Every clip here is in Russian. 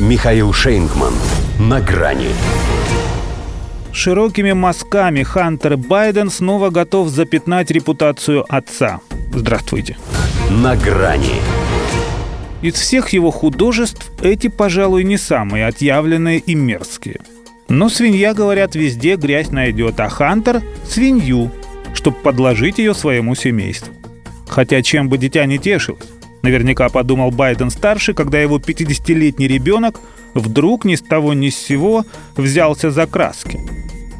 Михаил Шейнгман. На грани. Широкими мазками Хантер Байден снова готов запятнать репутацию отца. Здравствуйте. На грани. Из всех его художеств эти, пожалуй, не самые отъявленные и мерзкие. Но свинья, говорят, везде грязь найдет, а Хантер — свинью, чтобы подложить ее своему семейству. Хотя чем бы дитя не тешилось. Наверняка подумал Байден-старший, когда его 50-летний ребенок вдруг ни с того ни с сего взялся за краски.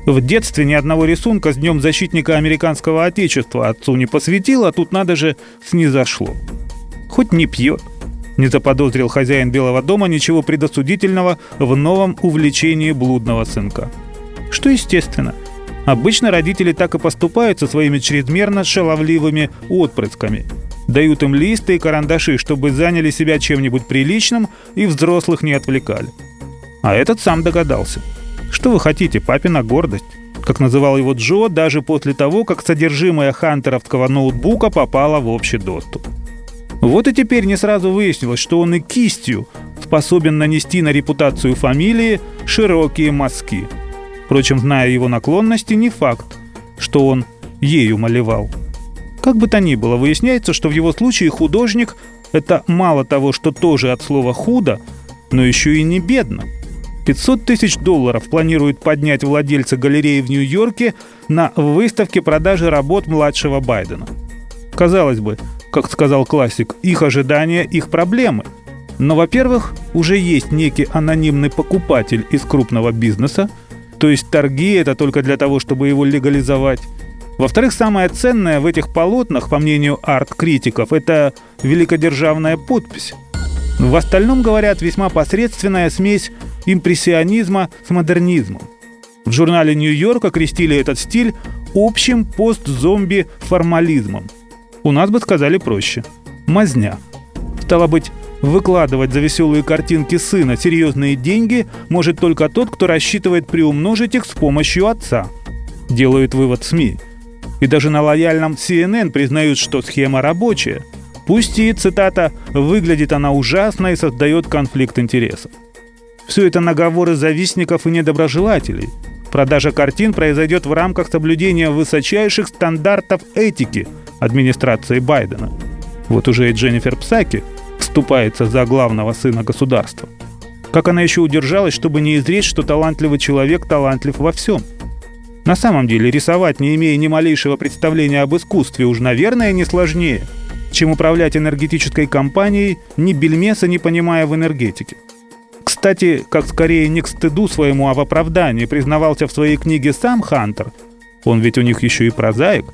В детстве ни одного рисунка с Днем защитника американского отечества отцу не посвятил, а тут надо же снизошло. Хоть не пьет. Не заподозрил хозяин Белого дома ничего предосудительного в новом увлечении блудного сынка. Что естественно. Обычно родители так и поступают со своими чрезмерно шаловливыми отпрысками – Дают им листы и карандаши, чтобы заняли себя чем-нибудь приличным и взрослых не отвлекали. А этот сам догадался. Что вы хотите, папина гордость? Как называл его Джо, даже после того, как содержимое хантеровского ноутбука попало в общий доступ. Вот и теперь не сразу выяснилось, что он и кистью способен нанести на репутацию фамилии широкие мазки. Впрочем, зная его наклонности, не факт, что он ею малевал. Как бы то ни было, выясняется, что в его случае художник – это мало того, что тоже от слова «худо», но еще и не бедно. 500 тысяч долларов планируют поднять владельцы галереи в Нью-Йорке на выставке продажи работ младшего Байдена. Казалось бы, как сказал классик, их ожидания – их проблемы. Но, во-первых, уже есть некий анонимный покупатель из крупного бизнеса, то есть торги – это только для того, чтобы его легализовать. Во-вторых, самое ценное в этих полотнах, по мнению арт-критиков, это великодержавная подпись. В остальном, говорят, весьма посредственная смесь импрессионизма с модернизмом. В журнале «Нью-Йорк» окрестили этот стиль общим пост-зомби-формализмом. У нас бы сказали проще – мазня. Стало быть, выкладывать за веселые картинки сына серьезные деньги может только тот, кто рассчитывает приумножить их с помощью отца. Делают вывод СМИ – и даже на лояльном CNN признают, что схема рабочая. Пусть и, цитата, «выглядит она ужасно и создает конфликт интересов». Все это наговоры завистников и недоброжелателей. Продажа картин произойдет в рамках соблюдения высочайших стандартов этики администрации Байдена. Вот уже и Дженнифер Псаки вступается за главного сына государства. Как она еще удержалась, чтобы не изречь, что талантливый человек талантлив во всем – на самом деле рисовать, не имея ни малейшего представления об искусстве, уж, наверное, не сложнее, чем управлять энергетической компанией, ни бельмеса не понимая в энергетике. Кстати, как скорее не к стыду своему, а в оправдании признавался в своей книге сам Хантер, он ведь у них еще и прозаик,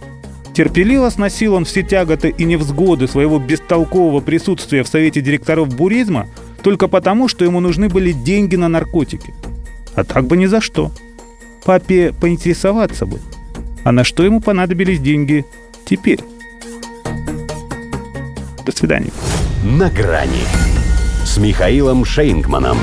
терпеливо сносил он все тяготы и невзгоды своего бестолкового присутствия в совете директоров буризма только потому, что ему нужны были деньги на наркотики. А так бы ни за что – папе поинтересоваться бы, а на что ему понадобились деньги теперь. До свидания. На грани с Михаилом Шейнгманом.